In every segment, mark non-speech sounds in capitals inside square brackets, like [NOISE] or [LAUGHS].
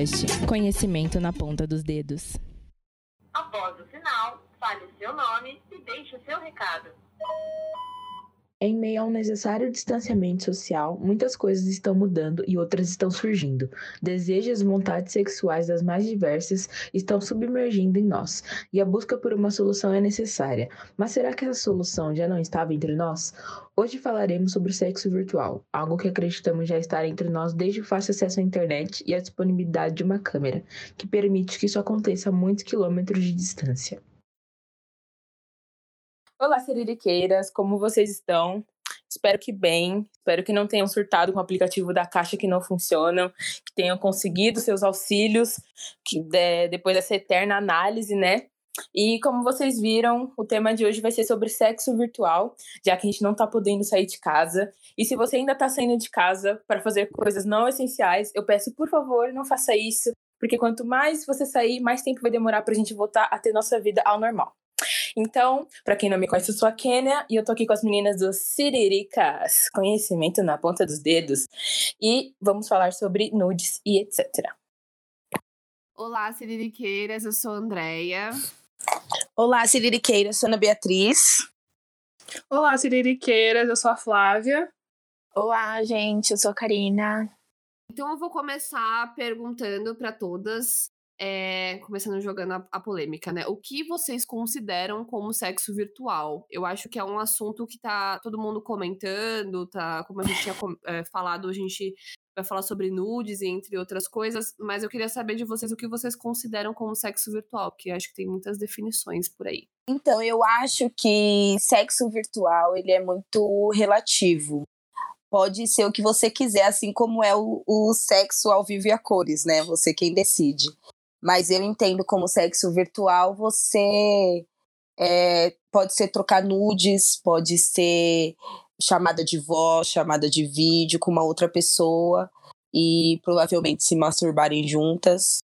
Podcast. Conhecimento na ponta dos dedos. Em meio ao necessário distanciamento social, muitas coisas estão mudando e outras estão surgindo. Desejos e vontades sexuais das mais diversas estão submergindo em nós, e a busca por uma solução é necessária. Mas será que essa solução já não estava entre nós? Hoje falaremos sobre o sexo virtual, algo que acreditamos já estar entre nós desde o fácil acesso à internet e a disponibilidade de uma câmera, que permite que isso aconteça a muitos quilômetros de distância. Olá, Siririqueiras, como vocês estão? Espero que bem, espero que não tenham surtado com o aplicativo da Caixa que não funcionam, que tenham conseguido seus auxílios, que de, depois dessa eterna análise, né? E como vocês viram, o tema de hoje vai ser sobre sexo virtual, já que a gente não tá podendo sair de casa. E se você ainda tá saindo de casa para fazer coisas não essenciais, eu peço, por favor, não faça isso, porque quanto mais você sair, mais tempo vai demorar pra gente voltar a ter nossa vida ao normal. Então, para quem não me conhece, eu sou a Kênia e eu tô aqui com as meninas do Siriricas, conhecimento na ponta dos dedos. E vamos falar sobre nudes e etc. Olá, Siririqueiras, eu sou a Andrea. Olá, Siririqueiras, sou a Ana Beatriz. Olá, Siririqueiras, eu sou a Flávia. Olá, gente, eu sou a Karina. Então eu vou começar perguntando para todas é, começando jogando a, a, polêmica, né? O que vocês consideram como sexo virtual? Eu acho que é um assunto que tá todo mundo comentando, tá? Como a gente tinha é, falado, a gente vai falar sobre nudes, entre outras coisas, mas eu queria saber de vocês o que vocês consideram como sexo virtual, porque acho que tem muitas definições por aí. Então, eu acho que sexo virtual, ele é muito relativo pode ser o que você quiser, assim como é o, o, sexo ao vivo e a cores, né? Você quem decide. Mas eu entendo como sexo virtual você é, pode ser trocar nudes, pode ser chamada de voz, chamada de vídeo com uma outra pessoa e provavelmente se masturbarem juntas.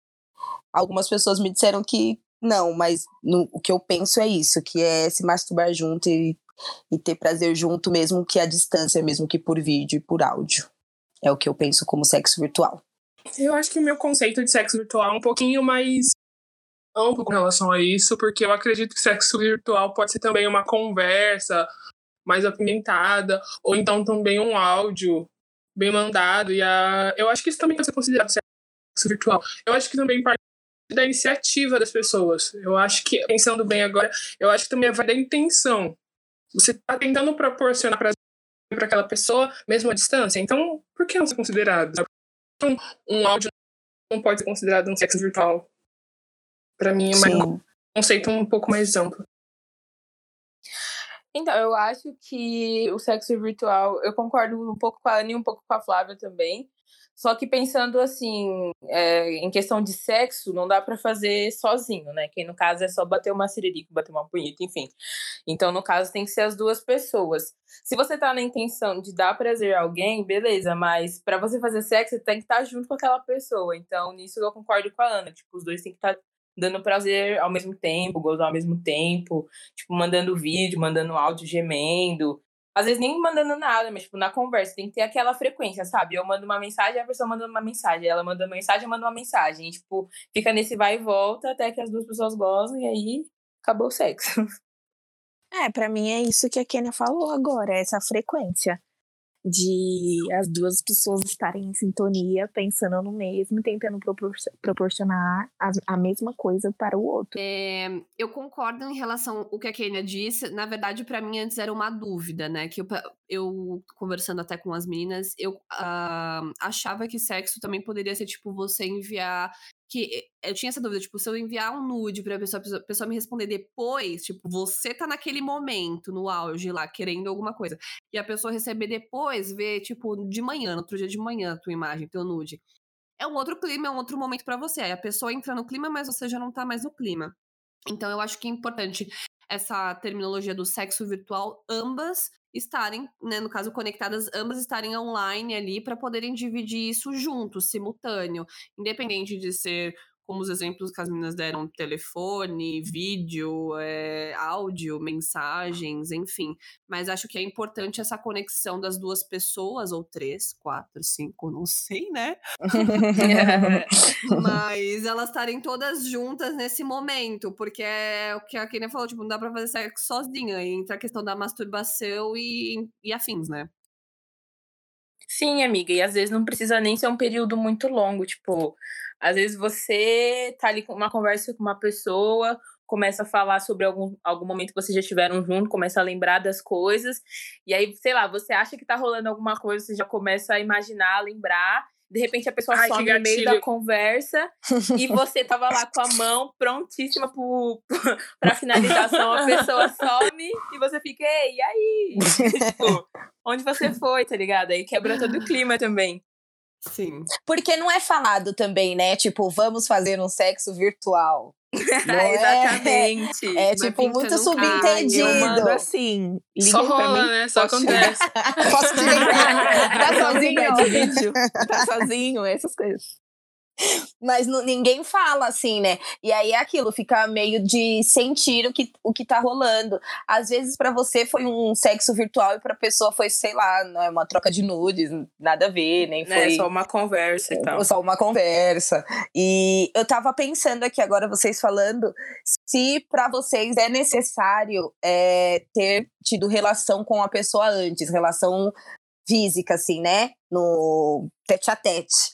Algumas pessoas me disseram que não, mas no, o que eu penso é isso, que é se masturbar junto e, e ter prazer junto, mesmo que à distância, mesmo que por vídeo e por áudio. É o que eu penso como sexo virtual. Eu acho que o meu conceito de sexo virtual é um pouquinho mais amplo com relação a isso, porque eu acredito que sexo virtual pode ser também uma conversa mais apimentada, ou então também um áudio bem mandado. E a... eu acho que isso também pode ser considerado sexo virtual. Eu acho que também parte da iniciativa das pessoas. Eu acho que, pensando bem agora, eu acho que também vai da intenção. Você está tentando proporcionar para aquela pessoa, mesmo à distância. Então, por que não ser considerado? Um, um áudio não pode ser considerado um sexo virtual. Para mim é mais um conceito um pouco mais amplo. Então, eu acho que o sexo virtual, eu concordo um pouco com a Anne e um pouco com a Flávia também. Só que pensando assim, é, em questão de sexo, não dá para fazer sozinho, né? Que no caso é só bater uma siririca, bater uma punheta, enfim. Então, no caso, tem que ser as duas pessoas. Se você tá na intenção de dar prazer a alguém, beleza, mas para você fazer sexo, você tem que estar tá junto com aquela pessoa. Então, nisso eu concordo com a Ana. Tipo, os dois têm que estar tá dando prazer ao mesmo tempo, gozar ao mesmo tempo, tipo, mandando vídeo, mandando áudio gemendo, às vezes nem mandando nada, mas tipo, na conversa tem que ter aquela frequência, sabe? Eu mando uma mensagem, a pessoa manda uma mensagem, ela manda uma mensagem, eu mando uma mensagem. E, tipo, fica nesse vai e volta até que as duas pessoas gozam e aí acabou o sexo. [LAUGHS] É, para mim é isso que a Kenia falou agora, essa frequência de as duas pessoas estarem em sintonia, pensando no mesmo, tentando propor proporcionar a, a, mesma coisa para o outro. É, eu concordo em relação ao que a Kenia disse. Na verdade, para mim antes era uma dúvida, né? Que eu, eu conversando até com as meninas, eu uh, achava que sexo também poderia ser tipo você enviar que eu tinha essa dúvida, tipo, se eu enviar um nude pra pessoa, a pessoa me responder depois, tipo, você tá naquele momento, no auge lá, querendo alguma coisa, e a pessoa receber depois, ver, tipo, de manhã, no outro dia de manhã, a tua imagem, teu nude. É um outro clima, é um outro momento para você. Aí a pessoa entra no clima, mas você já não tá mais no clima. Então eu acho que é importante essa terminologia do sexo virtual, ambas estarem, né, no caso conectadas, ambas estarem online ali para poderem dividir isso juntos, simultâneo, independente de ser como os exemplos que as meninas deram, telefone, vídeo, é, áudio, mensagens, enfim. Mas acho que é importante essa conexão das duas pessoas, ou três, quatro, cinco, não sei, né? [LAUGHS] Mas elas estarem todas juntas nesse momento, porque é o que a Kenia falou, tipo, não dá pra fazer sexo sozinha, entra a questão da masturbação e, e afins, né? Sim, amiga, e às vezes não precisa nem ser um período muito longo, tipo, às vezes você tá ali com uma conversa com uma pessoa, começa a falar sobre algum, algum momento que vocês já estiveram junto, começa a lembrar das coisas, e aí, sei lá, você acha que tá rolando alguma coisa, você já começa a imaginar, a lembrar, de repente a pessoa Ai, some no meio da conversa e [LAUGHS] você tava lá com a mão prontíssima pro, pra finalização, a pessoa some e você fica, ei, e aí? [LAUGHS] tipo, onde você foi, tá ligado? Aí quebra todo o [LAUGHS] clima também. Sim. Porque não é falado também, né? Tipo, vamos fazer um sexo virtual. [LAUGHS] Não é? Exatamente. É Vai tipo muito subentendido. Eu mando assim. Só rola, mim, né? Só posso acontece. [LAUGHS] Posso te ligar? Tá sozinho de vídeo? Tá sozinho? Essas coisas. Mas nu- ninguém fala assim, né? E aí é aquilo, fica meio de sentir o que, o que tá rolando. Às vezes pra você foi um sexo virtual e pra pessoa foi, sei lá, não é uma troca de nudes, nada a ver, nem É foi só uma conversa e tal. só uma conversa. E eu tava pensando aqui agora, vocês falando, se pra vocês é necessário é, ter tido relação com a pessoa antes, relação física, assim, né? No tete a tete.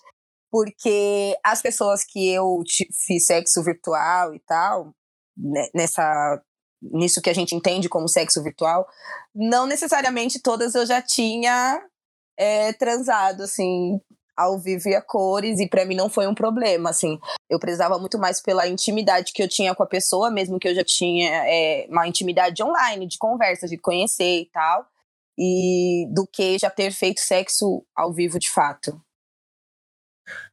Porque as pessoas que eu fiz sexo virtual e tal, né, nessa nisso que a gente entende como sexo virtual, não necessariamente todas eu já tinha é, transado, assim, ao vivo e a cores, e pra mim não foi um problema, assim. Eu prezava muito mais pela intimidade que eu tinha com a pessoa, mesmo que eu já tinha é, uma intimidade online, de conversa, de conhecer e tal, e do que já ter feito sexo ao vivo de fato.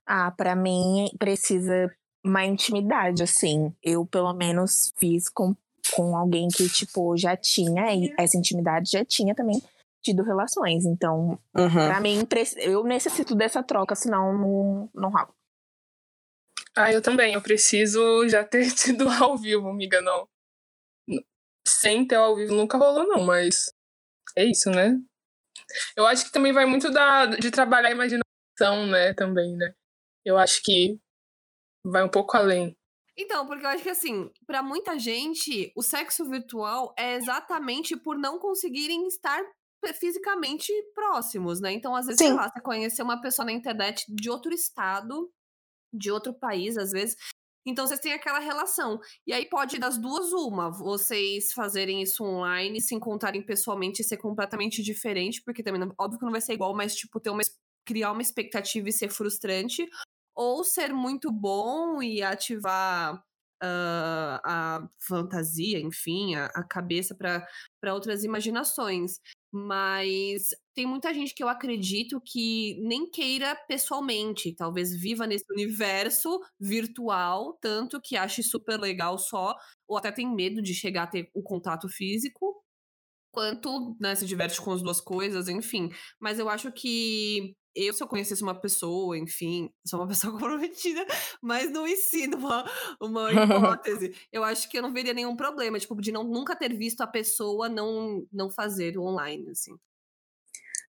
Ah, pra mim precisa uma intimidade, assim. Eu, pelo menos, fiz com, com alguém que, tipo, já tinha, e essa intimidade já tinha também tido relações. Então, Uhum. pra mim, eu necessito dessa troca, senão não, não rola. Ah, eu também. Eu preciso já ter [LAUGHS] tido ao vivo, amiga, não. Sem ter ao vivo nunca rolou, não, mas é isso, né? Eu acho que também vai muito da, de trabalhar a imaginação, né, também, né? Eu acho que vai um pouco além. Então, porque eu acho que assim, pra muita gente, o sexo virtual é exatamente por não conseguirem estar fisicamente próximos, né? Então, às vezes, sei lá, você conhecer uma pessoa na internet de outro estado, de outro país, às vezes. Então, vocês têm aquela relação. E aí pode das duas uma, vocês fazerem isso online, se encontrarem pessoalmente e ser completamente diferente, porque também, óbvio que não vai ser igual, mas, tipo, ter uma, criar uma expectativa e ser frustrante ou ser muito bom e ativar ah, a fantasia, enfim, a, a cabeça para outras imaginações. Mas tem muita gente que eu acredito que nem queira pessoalmente, talvez viva nesse universo virtual, tanto que ache super legal só, ou até tem medo de chegar a ter o contato físico, quanto né, se diverte com as duas coisas, enfim. Mas eu acho que eu, se eu conhecesse uma pessoa, enfim, sou uma [LAUGHS] pessoa comprometida, mas não ensino uma, uma hipótese. [LAUGHS] eu acho que eu não veria nenhum problema, tipo, de não, nunca ter visto a pessoa não, não fazer online, assim.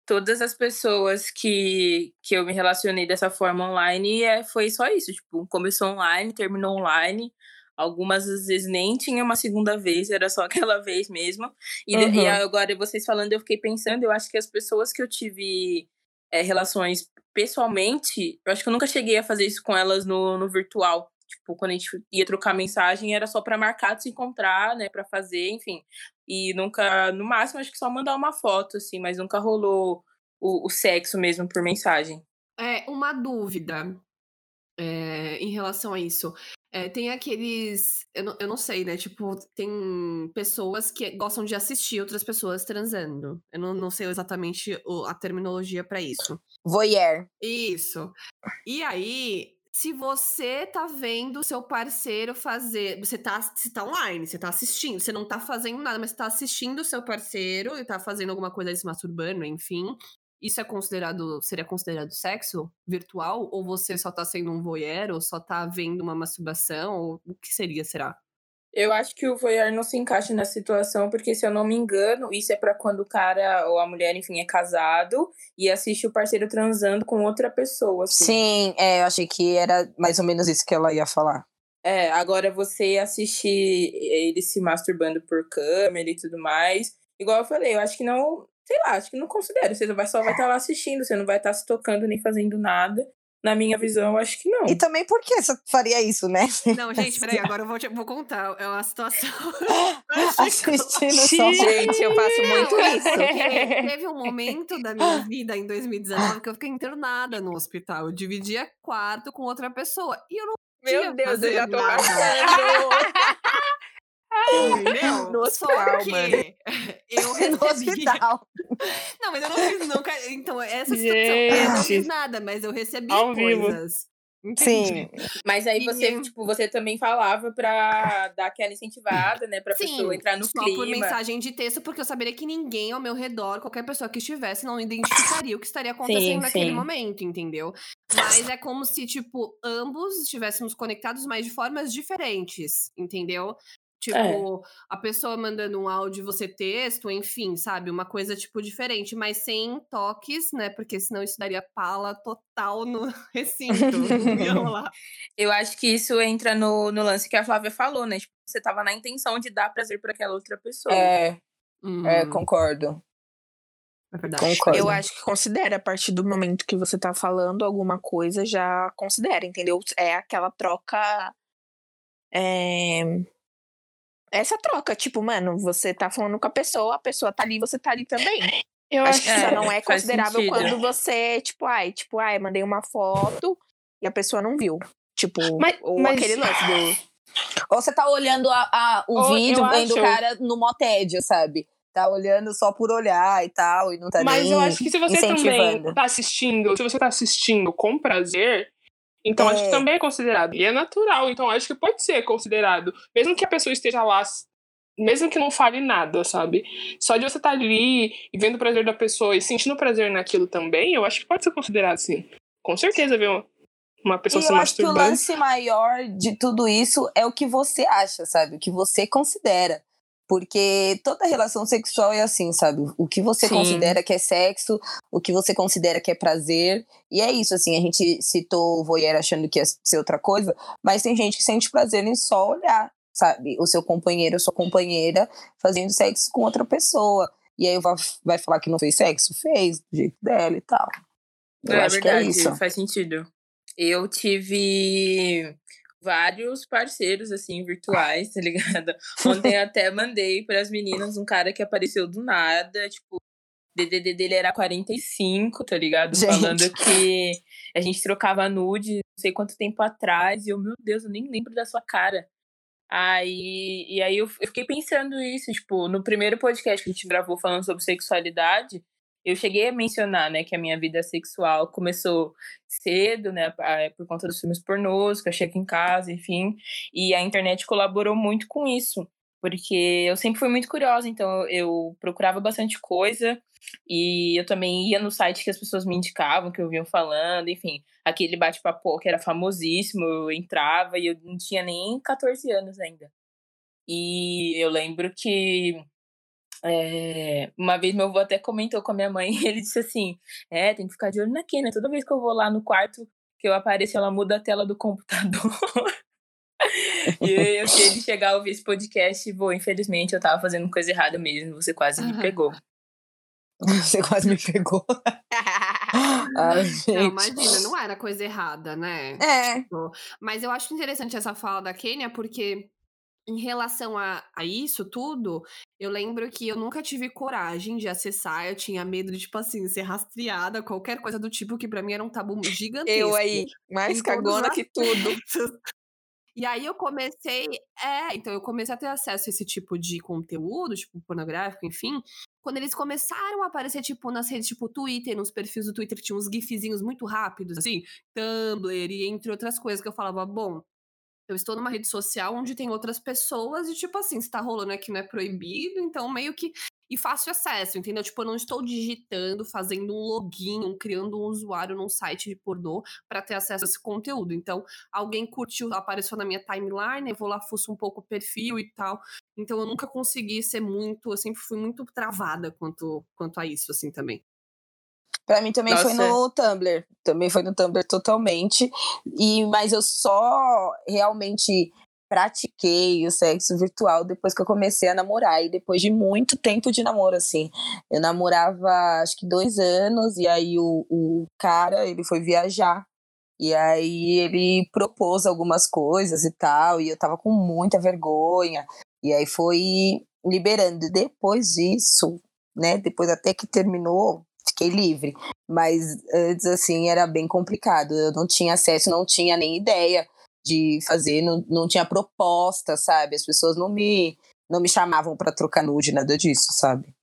Todas as pessoas que, que eu me relacionei dessa forma online é, foi só isso. Tipo, começou online, terminou online. Algumas às vezes nem tinha uma segunda vez, era só [LAUGHS] aquela vez mesmo. E, de- e Uhum. agora vocês falando, eu fiquei pensando, eu acho que as pessoas que eu tive é, relações pessoalmente, eu acho que eu nunca cheguei a fazer isso com elas no, no virtual. Tipo, quando a gente ia trocar mensagem, era só pra marcar de se encontrar, né? Pra fazer, enfim. E nunca, no máximo, acho que só mandar uma foto, assim, mas nunca rolou o, o sexo mesmo por mensagem. É, uma dúvida é, em relação a isso. É, tem aqueles. Eu não, eu não sei, né? Tipo, tem pessoas que gostam de assistir outras pessoas transando. Eu não, não sei exatamente o- a terminologia pra isso. Voyeur. Isso. E aí, se você tá vendo o seu parceiro fazer. Você tá, você tá online, você tá assistindo. Você não tá fazendo nada, mas você tá assistindo o seu parceiro e tá fazendo alguma coisa se masturbando, enfim. Isso é considerado, seria considerado sexo virtual? Ou você só tá sendo um voyeur, ou só tá vendo uma masturbação, ou o que seria, será? Eu acho que o voyeur não se encaixa nessa situação, porque se eu não me engano, isso é para quando o cara ou a mulher, enfim, é casado e assiste o parceiro transando com outra pessoa. Assim. Sim, é, eu achei que era mais ou menos isso que ela ia falar. É, agora você assistir ele se masturbando por câmera e tudo mais, igual eu falei, eu acho que não, sei lá, acho que não considero. Você vai, só vai estar lá assistindo, você não vai estar se tocando nem fazendo nada. Na minha visão, eu acho que não. E também por que você faria isso, né? Não, gente, peraí, [LAUGHS] agora eu vou, te- vou contar. É uma situação. [LAUGHS] Assistindo só. Gente, eu faço muito Não, isso. [LAUGHS] porque Teve um momento da minha vida em 2019 que eu fiquei internada no hospital. Eu dividia quarto com outra pessoa. E eu não Meu Deus, eu já tô passando. No hospital, mano. [LAUGHS] eu [LAUGHS] No recebi. hospital. Não, mas eu não fiz nunca. Então, essa situação. Eu não Gente. fiz nada, mas eu recebi Ao vivo. coisas. Sim. Mas aí E- você, tipo, você também falava pra dar aquela incentivada, né? Pra pessoa entrar no só clima. por mensagem de texto, porque eu saberia que ninguém ao meu redor, qualquer pessoa que estivesse, não identificaria o que estaria acontecendo Sim, naquele sim. momento, entendeu? Mas é como se, tipo, ambos estivéssemos conectados, mas de formas diferentes, entendeu? Tipo, É. a pessoa mandando um áudio, você texto, enfim, sabe? Uma coisa, tipo, diferente, mas sem toques, né? Porque senão isso daria pala total no [LAUGHS] recinto. [LAUGHS] Eu acho que isso entra no, no lance que a Flávia falou, né? Tipo, você tava na intenção de dar prazer pra aquela outra pessoa. É, é, Hum, concordo. é verdade. Concordo. Eu acho que considera, a partir do momento que você tá falando alguma coisa, já considera, entendeu? É aquela troca. É... Essa troca, tipo, mano, você tá falando com a pessoa, a pessoa tá ali, você tá ali também. Eu acho que é, só não é faz considerável sentido. quando você, tipo, ai, tipo, ai, mandei uma foto e a pessoa não viu. Tipo, Mas- ou mas- aquele lance do. Ou você tá olhando a, a- o Ou vídeo, vendo o acho- cara no motédio, sabe? Tá olhando só por olhar e tal, e não tá Mas nem eu acho que se você também tá assistindo, se você tá assistindo com prazer, então acho É. que também é considerado. E é natural, então acho que pode ser considerado. Mesmo que a pessoa esteja lá, mesmo que não fale nada, sabe? Só de você estar ali e vendo o prazer da pessoa e sentindo prazer naquilo também, eu acho que pode ser considerado, sim. Com certeza, ver uma, pessoa E se eu acho que o lance maior de tudo isso é o que você acha, sabe? O que você considera. Porque toda relação sexual é assim, sabe? O que você Sim. considera que é sexo, o que você considera que é prazer. E é isso, assim, a gente citou o voyeur achando que ia ser outra coisa, mas tem gente que sente prazer em só olhar, sabe? O seu companheiro ou sua companheira fazendo sexo com outra pessoa. E aí vai, vai falar que não fez sexo? Fez, do jeito dela e tal. Eu é acho verdade, que é isso. faz sentido. Eu tive vários parceiros, assim, virtuais, tá ligado? [LAUGHS] Ontem até mandei para as meninas um cara que apareceu do nada, tipo, o DDD dele era 45, tá ligado? Gente. Falando que a gente trocava nude não sei quanto tempo atrás, e eu, meu Deus, eu nem lembro da sua cara. Aí, e aí eu, eu fiquei pensando isso, tipo, no primeiro podcast que a gente gravou falando sobre sexualidade, eu cheguei a mencionar, né, que a minha vida sexual começou cedo, né, por conta dos filmes pornôs, que eu achei aqui em casa, enfim, e a internet colaborou muito com isso, porque eu sempre fui muito curiosa, então eu procurava bastante coisa, e eu também ia no site que as pessoas me indicavam, que eu vinham falando, enfim, aquele bate-papo que era famosíssimo, eu entrava e eu não tinha nem 14 anos ainda. E eu lembro que é, uma vez meu avô até comentou com a minha mãe, [LAUGHS] ele disse assim: É, tem que ficar de olho na Kenia. Toda vez que eu vou lá no quarto que eu apareço, ela muda a tela do computador. [LAUGHS] e eu, se ele [LAUGHS] chegar a ouvir esse podcast, vou, infelizmente, eu tava fazendo coisa errada mesmo. Você quase me Aham. pegou. Você quase me pegou. Ai, Não, imagina, não era coisa errada, né? É. Tipo, Mas eu acho interessante essa fala da Kênia, porque em relação a, a isso tudo, eu lembro que eu nunca tive coragem de acessar, eu tinha medo de, tipo assim, ser rastreada, qualquer coisa do tipo, que pra mim era um tabu gigantesco. Eu aí, mais cagona que tudo. E aí eu comecei, é, então eu comecei a ter acesso a esse tipo de conteúdo, tipo pornográfico, enfim, quando eles começaram a aparecer, tipo, nas redes, tipo, Twitter, nos perfis do Twitter, tinha uns gifzinhos muito rápidos, assim, Tumblr e entre outras coisas que eu falava, bom, Eu estou numa rede social onde tem outras pessoas e, tipo assim, se tá rolando aqui não é proibido, então meio que. E fácil acesso, entendeu? Tipo, eu não estou digitando, fazendo um login, criando um usuário num site de pornô para ter acesso a esse conteúdo. Então, alguém curtiu, apareceu na minha timeline, eu vou lá, fuço um pouco o perfil e tal. Então, eu nunca consegui ser muito, eu sempre fui muito travada quanto, quanto a isso, assim, também. Pra mim também foi Nossa. no Tumblr. Também foi no Tumblr totalmente. E, mas eu só realmente pratiquei o sexo virtual depois que eu comecei a namorar. E depois de muito tempo de namoro, assim. Eu namorava acho que dois anos, e aí o, o cara ele foi viajar. E aí ele propôs algumas coisas e tal, e eu tava com muita vergonha. E aí foi liberando. Depois disso, né? Depois até que terminou, fiquei livre. Mas antes, assim, era bem complicado. Eu não tinha acesso, não tinha nem ideia de fazer, não, não tinha proposta, sabe? As pessoas não me, não me chamavam para trocar nude, nada disso, sabe?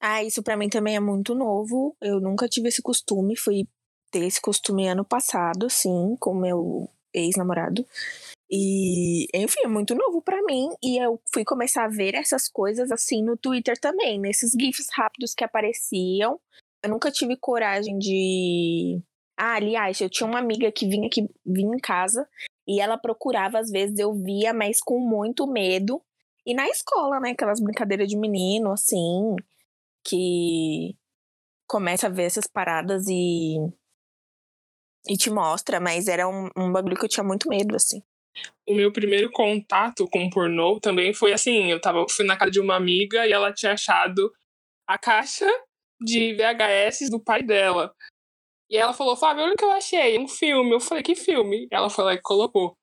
Ah, isso pra mim também é muito novo. Eu nunca tive esse costume. Fui ter esse costume ano passado, assim, com meu ex-namorado. E, enfim, é muito novo pra mim. E eu fui começar a ver essas coisas, assim, no Twitter também, nesses GIFs rápidos que apareciam. Eu nunca tive coragem de. Ah, aliás, eu tinha uma amiga que vinha aqui, vinha em casa e ela procurava, às vezes eu via, mas com muito medo. E na escola, né? Aquelas brincadeiras de menino, assim, que começa a ver essas paradas e. e te mostra, mas era um, um bagulho que eu tinha muito medo, assim. O meu primeiro contato com pornô também foi assim, eu tava, fui na casa de uma amiga e ela tinha achado a caixa de VHS do pai dela. E ela falou, Fábio, olha o que eu achei, um filme. Eu falei, que filme? Ela foi lá e colocou.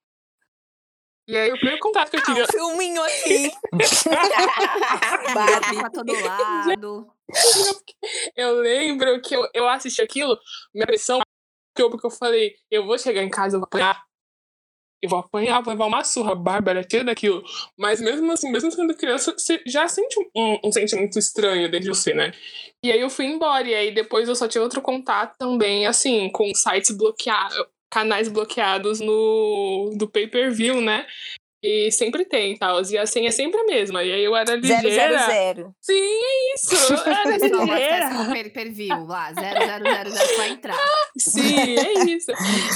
E aí o primeiro contato que eu tive... Ah, um filminho aqui! [LAUGHS] Barbie pra todo [LAUGHS] lado. Eu lembro que eu, eu assisti aquilo, minha pressão que eu, porque eu falei, eu vou chegar em casa, eu vou apanhar. Eu vou apanhar, vou levar uma surra, Bárbara, tira daquilo. Mas mesmo assim, mesmo sendo criança, você já sente um, um sentimento estranho dentro de você, né? E aí eu fui embora, e aí depois eu só tive outro contato também, assim, com sites bloqueados, canais bloqueados no do pay-per-view, né? E sempre tem, tal. E a senha é sempre a mesma. E aí eu era ligeira. 000. Sim, é isso. Eu [LAUGHS] era ligeira. no per, per view lá, 0000 pra entrar. Sim, é isso.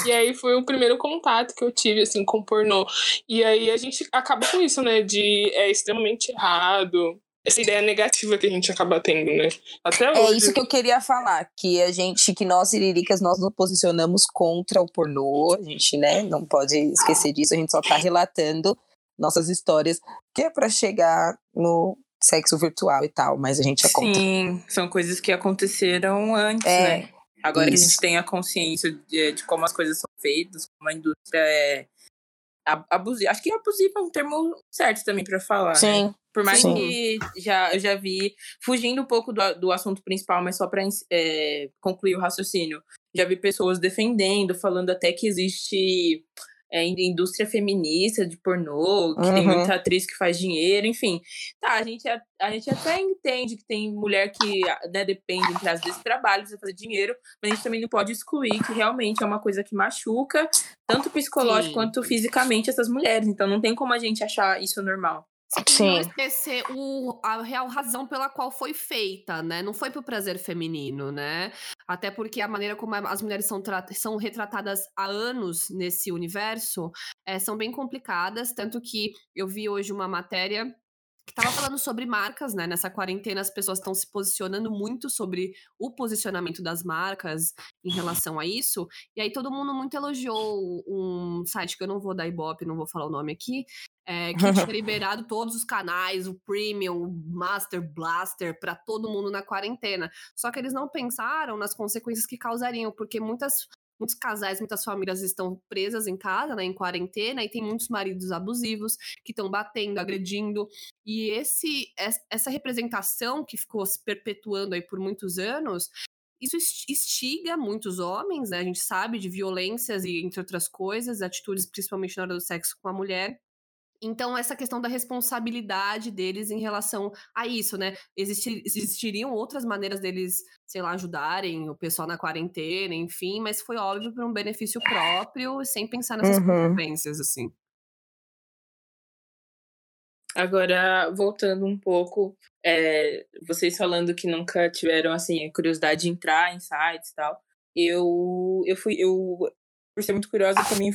E aí foi o primeiro contato que eu tive, assim, com pornô. E aí a gente acaba com isso, né? De é extremamente errado. Essa ideia negativa que a gente acaba tendo, né? Até hoje. É isso que eu queria falar, que a gente, que nós iriricas, nós nos posicionamos contra o pornô, a gente, né, não pode esquecer disso, a gente só tá relatando nossas histórias, que é pra chegar no sexo virtual e tal, mas a gente é contra. Sim, são coisas que aconteceram antes, É, né? Agora que a isso. gente tem a consciência de, de como as coisas são feitas, como a indústria é ab- abusiva. Acho que abusiva é um termo certo também pra falar. né? Por mais Sim. que já, eu já vi, fugindo um pouco do, do assunto principal, mas só para concluir o raciocínio, já vi pessoas defendendo, falando até que existe é, in- indústria feminista de pornô, que tem Uhum. muita atriz que faz dinheiro, enfim. Tá, a gente, a, a gente até entende que tem mulher que né, depende, entre as vezes, trabalho, precisa fazer dinheiro, mas a gente também não pode excluir que realmente é uma coisa que machuca, tanto psicológico Sim. quanto fisicamente, essas mulheres. Então não tem como a gente achar isso normal. Sim. Não esquecer o, a real razão pela qual foi feita, né? Não foi pro prazer feminino, né? Até porque a maneira como as mulheres são, são retratadas há anos nesse universo eh, são bem complicadas. Tanto que eu vi hoje uma matéria que estava falando sobre marcas, né? Nessa quarentena, as pessoas estão se posicionando muito sobre o posicionamento das marcas em relação a isso. E aí todo mundo muito elogiou um site que eu não vou dar ibope, não vou falar o nome aqui, é, que tinha [LAUGHS] liberado todos os canais, o Premium, o Master Blaster, para todo mundo na quarentena. Só que eles não pensaram nas consequências que causariam, porque muitas, muitos casais, muitas famílias estão presas em casa, né, em quarentena, e tem muitos maridos abusivos que estão batendo, agredindo. E esse, es- essa representação que ficou se perpetuando aí por muitos anos isso instiga muitos homens, né? A gente sabe de violências e, entre outras coisas, atitudes, principalmente na hora do sexo com a mulher. Então, essa questão da responsabilidade deles em relação a isso, né? Existi- existiriam outras maneiras deles, sei lá, ajudarem o pessoal na quarentena, enfim, mas foi óbvio por um benefício próprio, sem pensar nessas Uhum. consequências, assim. Agora, voltando um pouco, é, vocês falando que nunca tiveram, assim, a curiosidade de entrar em sites e tal. Eu, eu fui, eu, por ser muito curiosa, também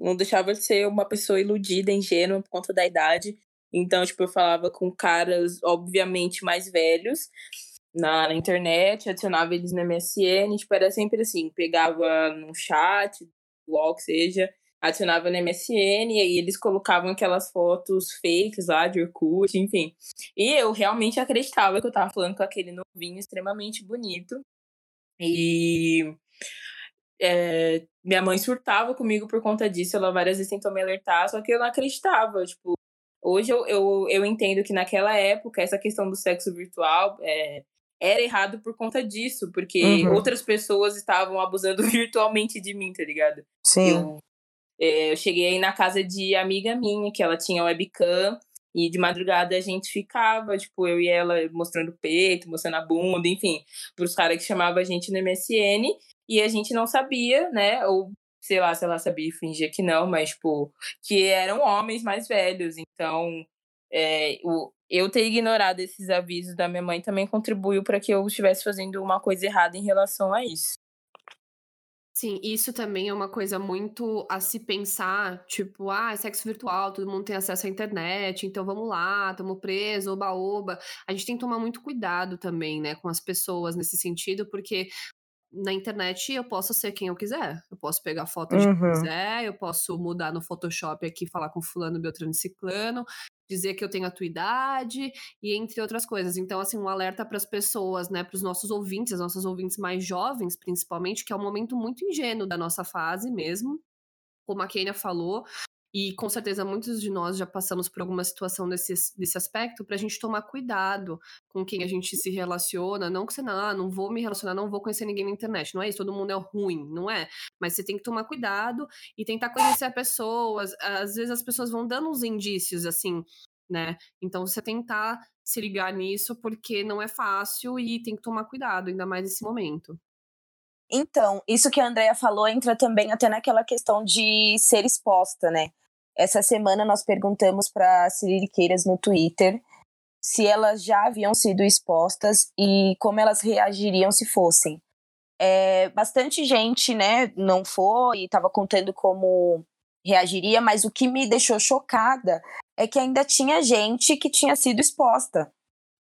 não deixava de ser uma pessoa iludida, ingênua por conta da idade. Então, tipo, eu falava com caras, obviamente, mais velhos na, na internet, adicionava eles no MSN, tipo, era sempre assim, pegava no chat, blog, seja, adicionava no MSN e aí eles colocavam aquelas fotos fakes lá de Orkut, enfim. E eu realmente acreditava que eu tava falando com aquele novinho extremamente bonito. E é, minha mãe surtava comigo por conta disso, ela várias vezes tentou me alertar, só que eu não acreditava, tipo, hoje eu, eu, eu entendo que naquela época essa questão do sexo virtual é, era errado por conta disso, porque uhum. outras pessoas estavam abusando [LAUGHS] virtualmente de mim, tá ligado? Sim. Eu, é, eu cheguei aí na casa de amiga minha, que ela tinha webcam, e de madrugada a gente ficava, tipo, eu e ela mostrando o peito, mostrando a bunda, enfim, pros caras que chamavam a gente no MSN, e a gente não sabia, né, ou sei lá, sei lá, sabia e fingia que não, mas, tipo, que eram homens mais velhos, então, é, o, eu ter ignorado esses avisos da minha mãe também contribuiu para que eu estivesse fazendo uma coisa errada em relação a isso. Sim, isso também é uma coisa muito a se pensar, tipo, ah, é sexo virtual, todo mundo tem acesso à internet, então vamos lá, estamos presos, oba-oba. A gente tem que tomar muito cuidado também, né, com as pessoas nesse sentido, porque na internet eu posso ser quem eu quiser. Eu posso pegar foto de quem eu quiser, eu posso mudar no Photoshop aqui, falar com fulano, beltrano, ciclano, dizer que eu tenho a tua idade e entre outras coisas. Então, assim, um alerta para as pessoas, né, para os nossos ouvintes, as nossas ouvintes mais jovens, principalmente, que é um momento muito ingênuo da nossa fase mesmo. Como a Kenia falou, e com certeza muitos de nós já passamos por alguma situação desse, desse aspecto, para a gente tomar cuidado com quem a gente se relaciona. Não que você não, ah, não vou me relacionar, não vou conhecer ninguém na internet. Não é isso, todo mundo é ruim, não é? Mas você tem que tomar cuidado e tentar conhecer a pessoa. Às vezes as pessoas vão dando uns indícios, assim, né? Então você tentar se ligar nisso, porque não é fácil e tem que tomar cuidado, ainda mais nesse momento. Então, isso que a Andrea falou entra também até naquela questão de ser exposta, né? Essa semana nós perguntamos para Siririqueiras no Twitter se elas já haviam sido expostas e como elas reagiriam se fossem. É, bastante gente, né, não foi e estava contando como reagiria, mas o que me deixou chocada é que ainda tinha gente que tinha sido exposta.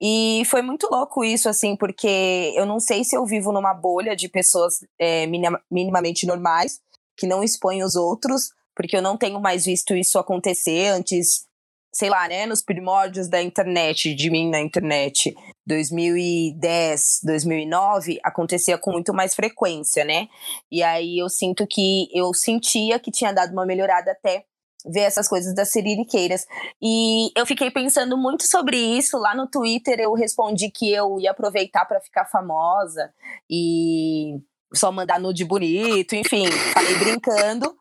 E foi muito louco isso, assim, porque eu não sei se eu vivo numa bolha de pessoas é, minimamente normais, que não expõem os outros, porque eu não tenho mais visto isso acontecer antes, sei lá, né, nos primórdios da internet, de mim na internet, 2010, 2009, acontecia com muito mais frequência, né? E aí eu sinto que eu sentia que tinha dado uma melhorada até ver essas coisas das siririqueiras. E eu fiquei pensando muito sobre isso. Lá no Twitter eu respondi que eu ia aproveitar para ficar famosa e só mandar nude bonito, enfim, falei brincando.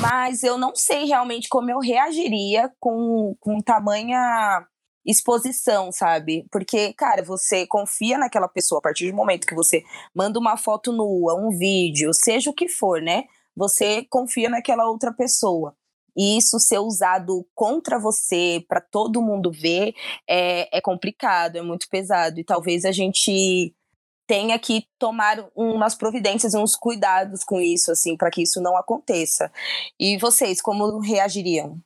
Mas eu não sei realmente como eu reagiria com, com tamanha exposição, sabe? Porque, cara, você confia naquela pessoa a partir do momento que você manda uma foto nua, um vídeo, seja o que for, né? Você confia naquela outra pessoa e isso ser usado contra você, para todo mundo ver, é, é complicado, é muito pesado. E talvez a gente tenha que tomar umas providências, uns cuidados com isso, assim, para que isso não aconteça. E vocês, como reagiriam?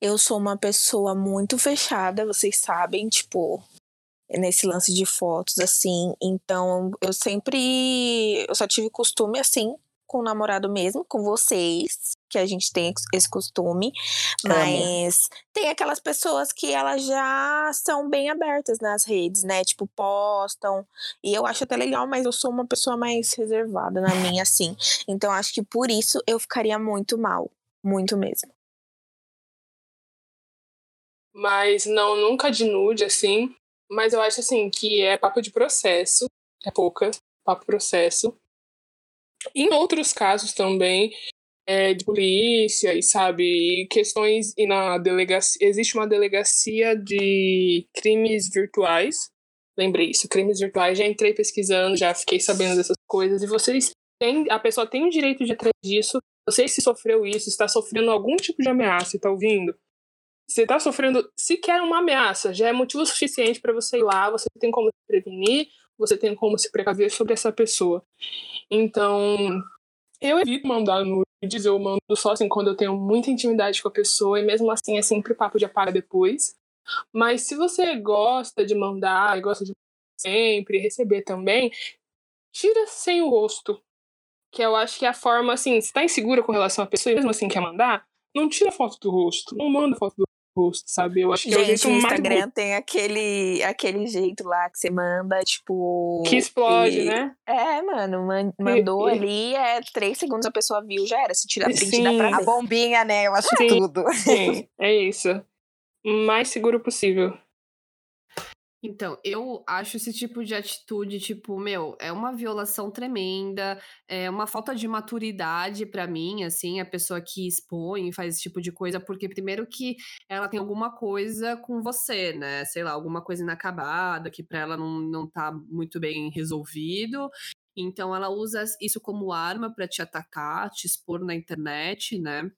Eu sou uma pessoa muito fechada, vocês sabem, tipo, nesse lance de fotos, assim. Então, eu sempre. Eu só tive costume, assim, com o namorado mesmo, com vocês, que a gente tem esse costume, mas tem aquelas pessoas que elas já são bem abertas nas redes, né? Tipo, postam, e eu acho até legal, mas eu sou uma pessoa mais reservada na minha, assim. Então acho que por isso eu ficaria muito mal, muito mesmo. Mas não, nunca de nude, assim. Mas eu acho, assim, que é papo de processo. É pouca, papo processo. Em outros casos também, é, de polícia e sabe questões e na delegacia existe uma delegacia de crimes virtuais. Lembrei isso crimes virtuais já entrei pesquisando já fiquei sabendo dessas coisas. E vocês têm a pessoa tem o direito de atrás disso? Você se sofreu isso? Está sofrendo algum tipo de ameaça? Está ouvindo? Você tá sofrendo sequer uma ameaça, já é motivo suficiente para você ir lá, você tem como se prevenir, você tem como se precaver sobre essa pessoa. Então, eu evito mandar nudes, eu mando só assim quando eu tenho muita intimidade com a pessoa, e mesmo assim é sempre papo de apaga depois. Mas se você gosta de mandar e gosta de sempre receber também, tira sem o rosto. Que eu acho que é a forma, assim, se tá insegura com relação à pessoa e mesmo assim quer mandar, não tira foto do rosto, não manda foto do rosto, sabe? Eu acho que Gente, é o jeito o mais Instagram bonito. tem aquele, aquele jeito lá que você manda, tipo. que explode, e- né? É, mano, man- mandou e- ali, é três segundos a pessoa viu, já era. Se tirar print, dá Sim. pra A bombinha, né? Eu acho Sim. tudo. Sim, é isso. O mais seguro possível. Então, eu acho esse tipo de atitude, tipo, meu, é uma violação tremenda, é uma falta de maturidade pra mim, assim, a pessoa que expõe faz esse tipo de coisa, porque primeiro que ela tem alguma coisa com você, né? Sei lá, alguma coisa inacabada, que pra ela não, não tá muito bem resolvido. Então ela usa isso como arma pra te atacar, te expor na internet, né?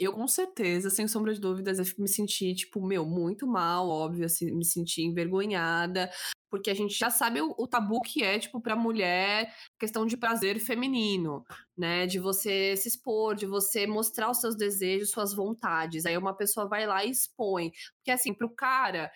Eu, com certeza, sem sombra de dúvidas, me senti, tipo, meu, muito mal, óbvio, assim, me senti envergonhada, porque a gente já sabe o, o tabu que é, tipo, pra mulher, questão de prazer feminino, né? De você se expor, de você mostrar os seus desejos, suas vontades. Aí uma pessoa vai lá e expõe. Porque, assim, pro cara,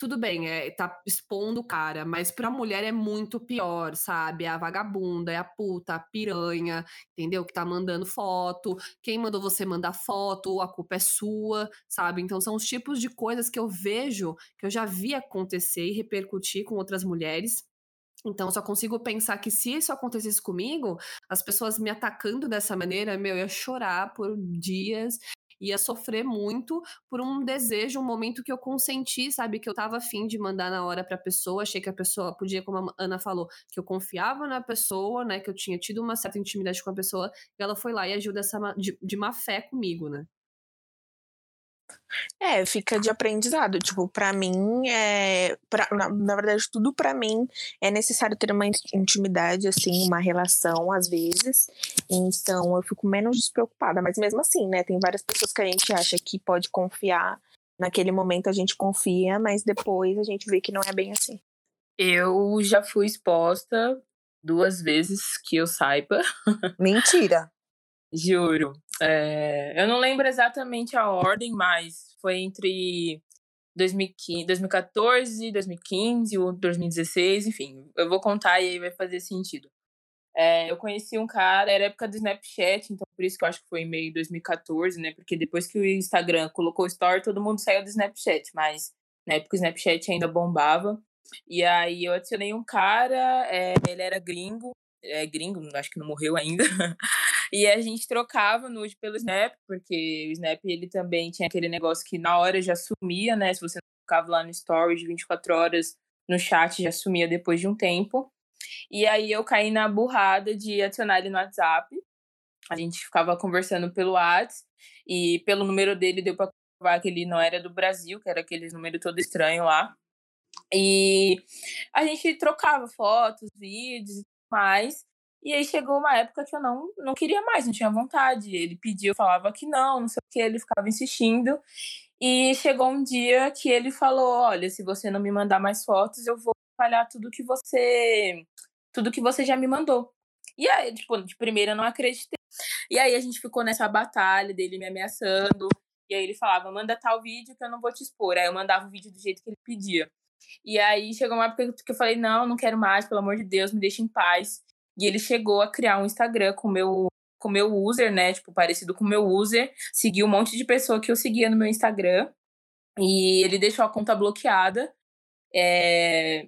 tudo bem, é, tá expondo o cara, mas pra mulher é muito pior, sabe? É a vagabunda, é a puta, a piranha, entendeu? Que tá mandando foto. Quem mandou você mandar foto, a culpa é sua, sabe? Então são os tipos de coisas que eu vejo, que eu já vi acontecer e repercutir com outras mulheres. Então, eu só consigo pensar que se isso acontecesse comigo, as pessoas me atacando dessa maneira, meu, eu ia chorar por dias, ia sofrer muito por um desejo, um momento que eu consenti, sabe? Que eu tava afim de mandar na hora pra pessoa, achei que a pessoa podia, como a Ana falou, que eu confiava na pessoa, né? Que eu tinha tido uma certa intimidade com a pessoa, e ela foi lá e agiu dessa, de, de má fé comigo, né? É, fica de aprendizado. Tipo, pra mim, é. Pra, na, na verdade, tudo pra mim é necessário ter uma in- intimidade, assim, uma relação, às vezes. Então, eu fico menos despreocupada. Mas mesmo assim, né? Tem várias pessoas que a gente acha que pode confiar. Naquele momento a gente confia, mas depois a gente vê que não é bem assim. Eu já fui exposta duas vezes que eu saiba. Mentira. [LAUGHS] Juro. É, eu não lembro exatamente a ordem, mas foi entre 2015, 2014, 2015 ou 2016, enfim. Eu vou contar e aí vai fazer sentido. É, eu conheci um cara, era época do Snapchat, então por isso que eu acho que foi em meio de 2014, né? Porque depois que o Instagram colocou o story, todo mundo saiu do Snapchat, mas na época o Snapchat ainda bombava. E aí eu adicionei um cara, é, ele era gringo, é gringo, acho que não morreu ainda. [LAUGHS] E a gente trocava nude pelo Snap, porque o Snap ele também tinha aquele negócio que na hora já sumia, né? Se você não ficava lá no story de 24 horas no chat, já sumia depois de um tempo. E aí eu caí na burrada de adicionar ele no WhatsApp. A gente ficava conversando pelo WhatsApp e pelo número dele deu pra provar que ele não era do Brasil, que era aquele número todo estranho lá. E a gente trocava fotos, vídeos e tudo mais. E aí chegou uma época que eu não, não queria mais, não tinha vontade. Ele pediu, falava que não, não sei o que, ele ficava insistindo. E chegou um dia que ele falou: Olha, se você não me mandar mais fotos, eu vou falhar tudo que você. Tudo que você já me mandou. E aí, tipo, de primeira eu não acreditei. E aí a gente ficou nessa batalha dele me ameaçando. E aí ele falava: manda tal vídeo que eu não vou te expor. Aí eu mandava o vídeo do jeito que ele pedia. E aí chegou uma época que eu falei: não, não quero mais, pelo amor de Deus, me deixa em paz. E ele chegou a criar um Instagram com meu com meu user, né? Tipo, parecido com o meu user. Seguiu um monte de pessoa que eu seguia no meu Instagram. E ele deixou a conta bloqueada. É...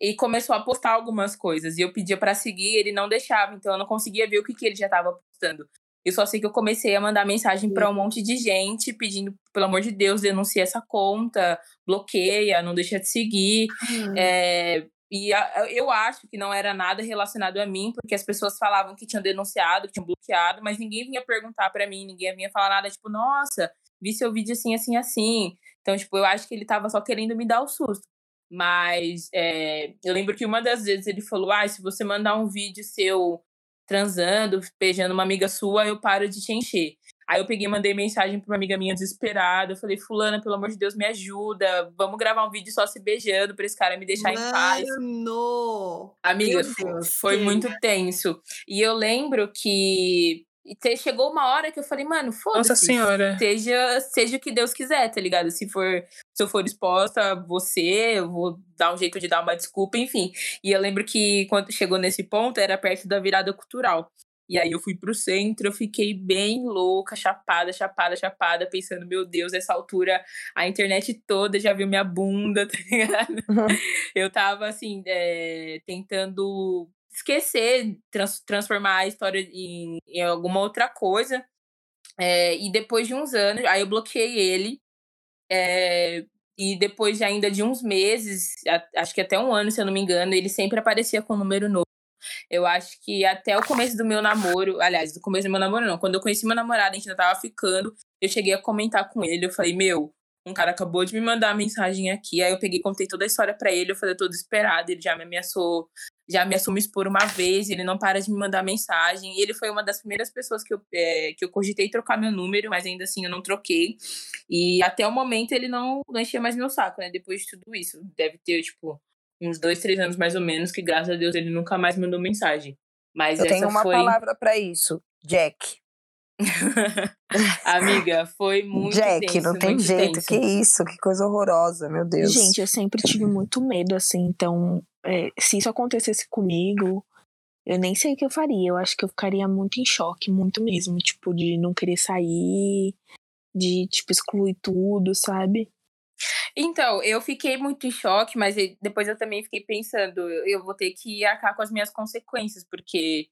E começou a postar algumas coisas. E eu pedia para seguir, ele não deixava. Então eu não conseguia ver o que, que ele já estava postando. Eu só sei que eu comecei a mandar mensagem para um monte de gente pedindo, pelo amor de Deus, denuncie essa conta, bloqueia, não deixa de seguir. Hum. É, e eu acho que não era nada relacionado a mim, porque as pessoas falavam que tinham denunciado, que tinham bloqueado, mas ninguém vinha perguntar para mim, ninguém vinha falar nada, tipo, nossa, vi seu vídeo assim, assim, assim. Então, tipo, eu acho que ele tava só querendo me dar o susto. Mas é, eu lembro que uma das vezes ele falou: ah, se você mandar um vídeo seu transando, beijando uma amiga sua, eu paro de te encher. Aí eu peguei e mandei mensagem pra uma amiga minha desesperada. Eu falei, fulana, pelo amor de Deus, me ajuda. Vamos gravar um vídeo só se beijando pra esse cara me deixar em paz. Mano! Amiga, Deus, foi que- muito tenso. E eu lembro que e chegou uma hora que eu falei, mano, Nossa foda-se. senhora. Seja, seja o que Deus quiser, tá ligado? Se for, se eu for exposta a você, eu vou dar um jeito de dar uma desculpa, enfim. E eu lembro que quando chegou nesse ponto, era perto da virada cultural. E aí eu fui pro centro, eu fiquei bem louca, chapada, chapada, chapada, pensando, meu Deus, essa altura a internet toda já viu minha bunda, [LAUGHS] tá ligado? [LAUGHS] eu tava assim, é, tentando esquecer, trans- transformar a história em, em alguma outra coisa. É, e depois de uns anos, aí eu bloqueei ele. é, e depois de ainda de uns meses, acho que até um ano, se eu não me engano, ele sempre aparecia com um número novo. Eu acho que até o começo do meu namoro, aliás, do começo do meu namoro não, quando eu conheci meu namorado, a gente ainda tava ficando, eu cheguei a comentar com ele, eu falei, meu, um cara acabou de me mandar uma mensagem aqui, aí eu peguei contei toda a história pra ele, eu falei, eu tô desesperada, ele já me ameaçou, já me expor uma vez, ele não para de me mandar mensagem, e ele foi uma das primeiras pessoas que eu, é, que eu cogitei trocar meu número, mas ainda assim eu não troquei, e até o momento ele não, não enchia mais meu saco, né, depois de tudo isso, deve ter, tipo, uns dois, três anos mais ou menos, que graças a Deus ele nunca mais mandou mensagem. Mas Eu essa tenho uma foi. palavra pra isso. Jack. [LAUGHS] Amiga, foi muito Jack, tenso, não tem jeito. tenso. Que isso, que coisa horrorosa, meu Deus. Gente, eu sempre tive muito medo, assim, então, é, se isso acontecesse comigo, eu nem sei o que eu faria. Eu acho que eu ficaria muito em choque, muito mesmo, tipo, de não querer sair, de, tipo, excluir tudo, sabe? Então, eu fiquei muito em choque, mas depois eu também fiquei pensando, eu vou ter que arcar com as minhas consequências, porque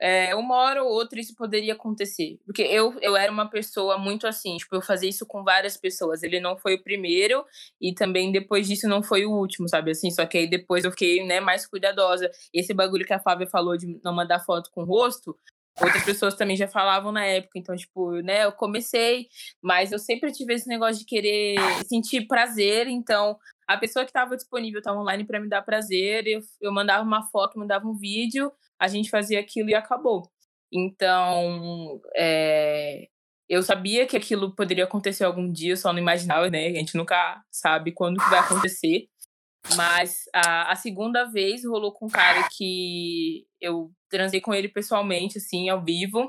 é, uma hora ou outra isso poderia acontecer. Porque eu, eu era uma pessoa muito assim, tipo, eu fazia isso com várias pessoas. Ele não foi o primeiro e também depois disso não foi o último, sabe? Assim, só que aí depois eu fiquei, né, mais cuidadosa. Esse bagulho que a Flávia falou de não mandar foto com o rosto, outras pessoas também já falavam na época. Então, tipo, né, eu comecei, mas eu sempre tive esse negócio de querer sentir prazer, então a pessoa que estava disponível estava online para me dar prazer, eu, eu mandava uma foto, mandava um vídeo, a gente fazia aquilo e acabou. Então, é, eu sabia que aquilo poderia acontecer algum dia, só não imaginava, né? A gente nunca sabe quando que vai acontecer. Mas a, a segunda vez rolou com um cara que eu transei com ele pessoalmente, assim, ao vivo.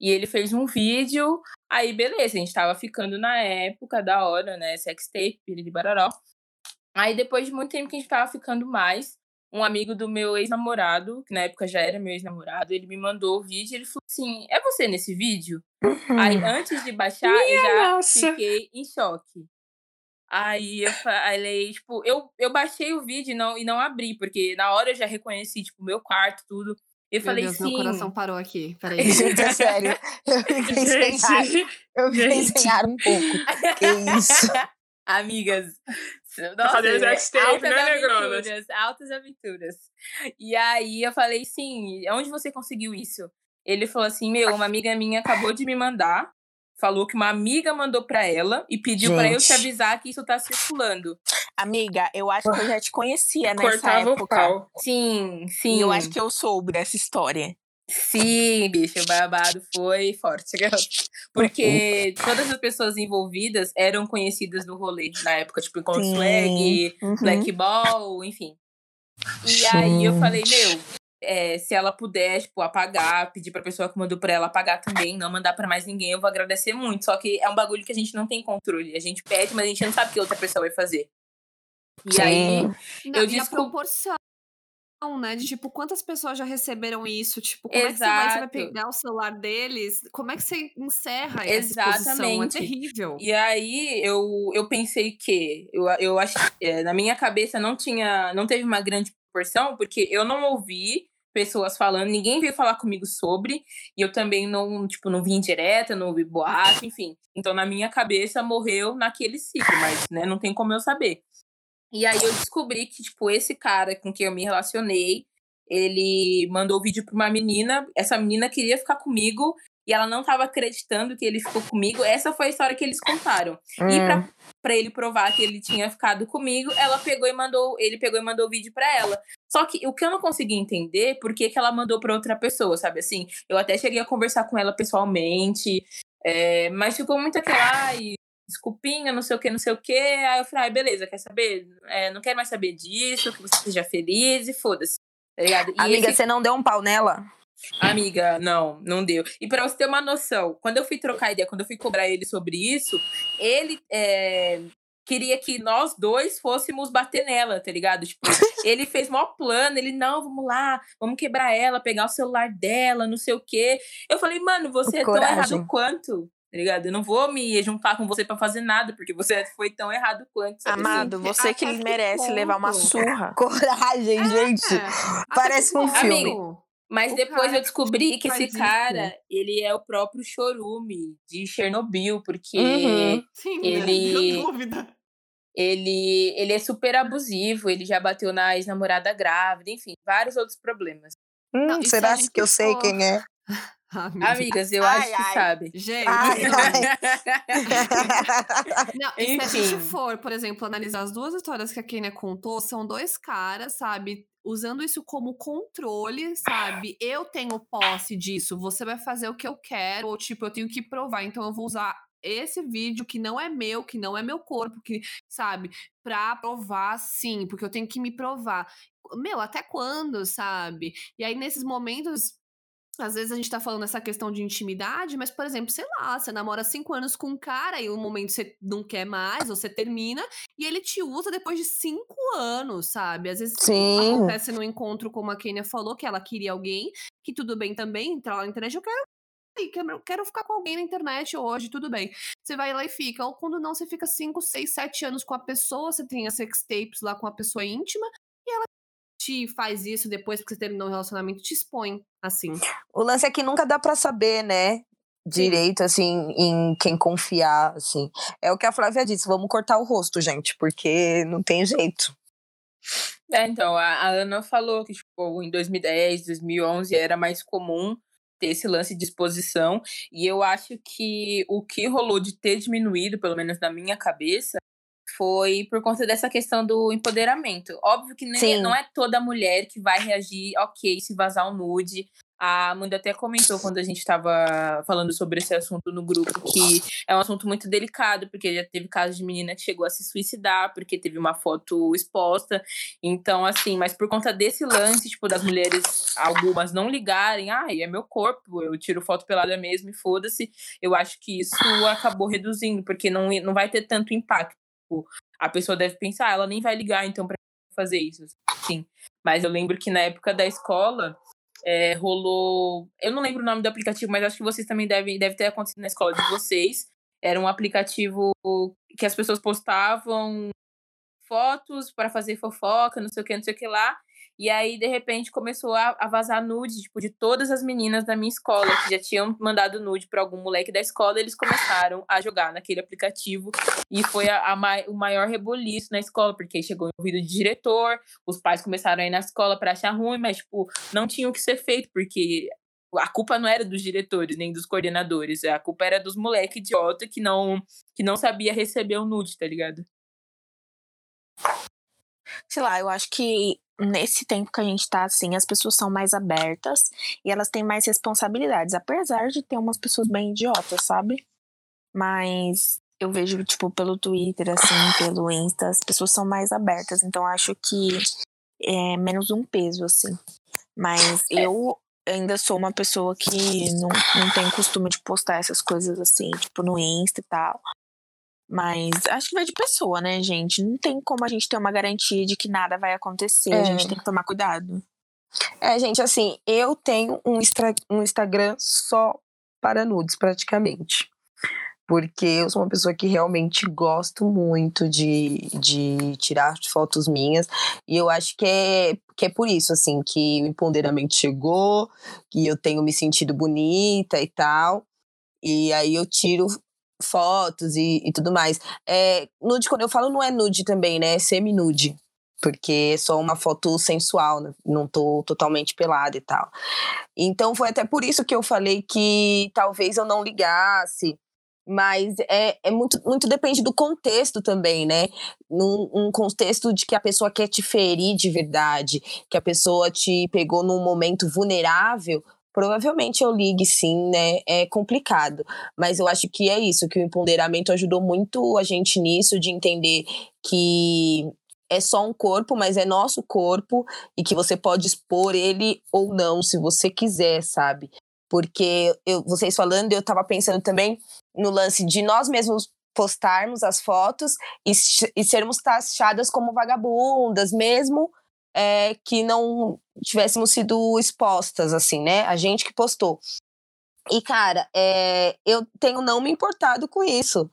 E ele fez um vídeo. Aí, beleza, a gente tava ficando na época da hora, né? Sextape, de bararó. Aí, depois de muito tempo que a gente tava ficando mais, um amigo do meu ex-namorado, que na época já era meu ex-namorado, ele me mandou o vídeo e ele falou assim: É você nesse vídeo? Aí, antes de baixar, eu já nossa. fiquei em choque. Aí eu falei, tipo, eu, eu baixei o vídeo e não, e não abri, porque na hora eu já reconheci, tipo, o meu quarto, tudo. Eu Meu falei, Deus, sim. meu coração parou aqui. Peraí. [LAUGHS] Gente, é sério. [LAUGHS] Eu fiquei sem ar. Gente, Eu fiquei gente. sem ar um pouco. Que isso? [LAUGHS] Amigas. Tá Nossa, altas né, negrona? aventuras, altas aventuras. E aí eu falei, sim, onde você conseguiu isso? Ele falou assim, meu, uma amiga minha acabou de me mandar, falou que uma amiga mandou pra ela e pediu pra eu te avisar que isso tá circulando. Amiga, eu acho que eu já te conhecia nessa Cortava o época. pau. Sim, sim. E eu acho que eu soube dessa história. Sim, bicho, o babado foi forte. [LAUGHS] Porque todas as pessoas envolvidas eram conhecidas no rolê na época, tipo, encontro Sim. swag, Uhum. black ball, enfim. E aí eu falei, meu, é, se ela puder, tipo, apagar, pedir pra pessoa que mandou pra ela apagar também, não mandar pra mais ninguém, eu vou agradecer muito. Só que é um bagulho que a gente não tem controle. A gente pede, mas a gente não sabe o que outra pessoa vai fazer. E Sim. aí, Não, Eu e a descul- proporção, né? De tipo, quantas pessoas já receberam isso? Tipo, como é que você vai, você vai Exato. pegar o celular deles? Como é que você encerra essa exposição? É Exatamente. terrível. E aí eu, eu pensei que eu, eu acho que é, na minha cabeça não tinha, não teve uma grande proporção, porque eu não ouvi pessoas falando, ninguém veio falar comigo sobre, e eu também não, tipo, não vi indireta, não ouvi boato, enfim. Então na minha cabeça morreu naquele ciclo, mas né, não tem como eu saber. E aí eu descobri que, tipo, esse cara com quem eu me relacionei, ele mandou o vídeo pra uma menina, essa menina queria ficar comigo e ela não tava acreditando que ele ficou comigo. Essa foi a história que eles contaram. E Hum. pra, pra ele provar que ele tinha ficado comigo, ela pegou e mandou, ele pegou e mandou o vídeo pra ela. Só que o que eu não consegui entender, por que, que ela mandou pra outra pessoa, sabe assim? Eu até cheguei a conversar com ela pessoalmente. É, mas ficou muito aquela, ai, desculpinha, não sei o que, não sei o que. Aí eu falei, ai, beleza, quer saber? É, não quero mais saber disso, que você seja feliz e foda-se. Tá ligado? E Amiga, esse- você não deu um pau nela? Amiga, não, não deu. E pra você ter uma noção, quando eu fui trocar ideia, quando eu fui cobrar ele sobre isso, ele é, queria que nós dois fôssemos bater nela, tá ligado? Tipo, [LAUGHS] ele fez maior plano, ele, não, vamos lá, vamos quebrar ela, pegar o celular dela, não sei o quê. Eu falei, mano, você é tão errado quanto, tá ligado? Eu não vou me juntar com você pra fazer nada, porque você [LAUGHS] foi tão errado quanto. sabe assim? Amado, você que até que merece levar uma surra. [LAUGHS] Coragem, gente. É, Parece um filme. ponto? Mas O depois cara eu descobri que esse isso. cara, ele é o próprio Chorume de Chernobyl, porque Uhum. Sim, né? Ele- [LAUGHS] ele, ele é super abusivo, ele já bateu na ex-namorada grávida, enfim, vários outros problemas. Hum, Não, se será que eu sei for- quem é? Amiga. [LAUGHS] Amigas, eu Ai, acho que ai. sabe. Gente, Ai, [LAUGHS] Não, e se a gente Enfim. for, por exemplo, analisar as duas histórias que a Kenia contou, são dois caras, sabe? Usando isso como controle, sabe? Eu tenho posse disso, você vai fazer o que eu quero, ou tipo, eu tenho que provar, então eu vou usar esse vídeo que não é meu, que não é meu corpo, que, sabe? Pra provar sim, porque eu tenho que me provar. Meu, até quando, sabe? E aí, nesses momentos, às vezes a gente tá falando essa questão de intimidade, mas, por exemplo, sei lá, você namora cinco anos com um cara e um momento você não quer mais, ou você termina, e ele te usa depois de cinco anos, sabe? Às vezes Sim. acontece no encontro, como a Kenia falou, que ela queria alguém, que tudo bem também, entrar lá na internet, eu quero. eu Quero, ficar com alguém na internet hoje, tudo bem. Você vai lá e fica. Ou quando não, você fica cinco, seis, sete anos com a pessoa, você tem as sextapes lá com a pessoa íntima, e ela te faz isso depois porque você terminou o relacionamento, te expõe, assim. O lance é que nunca dá pra saber, né? Direito, assim, em quem confiar, assim. É o que a Flávia disse, vamos cortar o rosto, gente, porque não tem jeito. É, então, a, a Ana falou que, tipo, em 2010, 2011 era mais comum ter esse lance de exposição, e eu acho que o que rolou de ter diminuído, pelo menos na minha cabeça, foi por conta dessa questão do empoderamento. Óbvio que nem, não é toda mulher que vai reagir, ok, se vazar um nude. A Amanda até comentou quando a gente estava falando sobre esse assunto no grupo que é um assunto muito delicado, porque já teve casos de menina que chegou a se suicidar porque teve uma foto exposta. Então, assim, mas por conta desse lance, tipo, das mulheres, algumas não ligarem, ai, é meu corpo, eu tiro foto pelada mesmo e foda-se, eu acho que isso acabou reduzindo, porque não, não vai ter tanto impacto. Tipo, a pessoa deve pensar, ah, ela nem vai ligar, então, pra fazer isso? Sim. Mas eu lembro que na época da escola, é, rolou. Eu não lembro o nome do aplicativo, mas acho que vocês também devem deve ter acontecido na escola de vocês. Era um aplicativo que as pessoas postavam fotos para fazer fofoca, não sei o que, não sei o que lá. E aí, de repente, começou a, a vazar nude, tipo, de todas as meninas da minha escola, que já tinham mandado nude para algum moleque da escola, eles começaram a jogar naquele aplicativo. E foi a, a o maior reboliço na escola, porque chegou em ouvido de diretor, os pais começaram a ir na escola para achar ruim, mas, tipo, não tinha o que ser feito, porque a culpa não era dos diretores, nem dos coordenadores, a culpa era dos moleques idiota que não, que não sabia receber o nude, tá ligado? Sei lá, eu acho que nesse tempo que a gente tá assim, as pessoas são mais abertas e elas têm mais responsabilidades, apesar de ter umas pessoas bem idiotas, sabe? Mas eu vejo, tipo, pelo Twitter, assim, pelo Insta, as pessoas são mais abertas, então acho que é menos um peso, assim. Mas eu ainda sou uma pessoa que não, não tem costume de postar essas coisas assim, tipo, no Insta e tal. Mas acho que vai de pessoa, né, gente? Não tem como a gente ter uma garantia de que nada vai acontecer. A É. gente tem que tomar cuidado. É, gente, assim, eu tenho um, um Instagram só para nudes, praticamente. Porque eu sou uma pessoa que realmente gosto muito de, de tirar fotos minhas. E eu acho que é, que é por isso, assim, que o empoderamento chegou, que eu tenho me sentido bonita e tal. E aí eu tiro fotos e, e tudo mais. É, nude, quando eu falo, não é nude também, né? É semi-nude. Porque é só uma foto sensual, né? não tô totalmente pelada e tal. Então foi até por isso que eu falei que talvez eu não ligasse. Mas é, é muito, muito depende do contexto também, né? Num um contexto de que a pessoa quer te ferir de verdade, que a pessoa te pegou num momento vulnerável, provavelmente eu ligue sim, né? É complicado. Mas eu acho que é isso, que o empoderamento ajudou muito a gente nisso, de entender que é só um corpo, mas é nosso corpo e que você pode expor ele ou não, se você quiser, sabe? Porque eu, vocês falando, eu tava pensando também no lance de nós mesmos postarmos as fotos e, e sermos taxadas como vagabundas, mesmo é, que não tivéssemos sido expostas, assim, né? A gente que postou. E, cara, é, eu tenho não me importado com isso.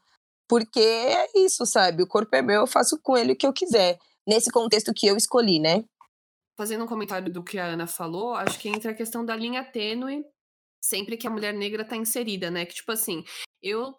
Porque é isso, sabe? O corpo é meu, eu faço com ele o que eu quiser. Nesse contexto que eu escolhi, né? Fazendo um comentário do que a Ana falou, acho que entra a questão da linha tênue sempre que a mulher negra tá inserida, né? Que, tipo assim, eu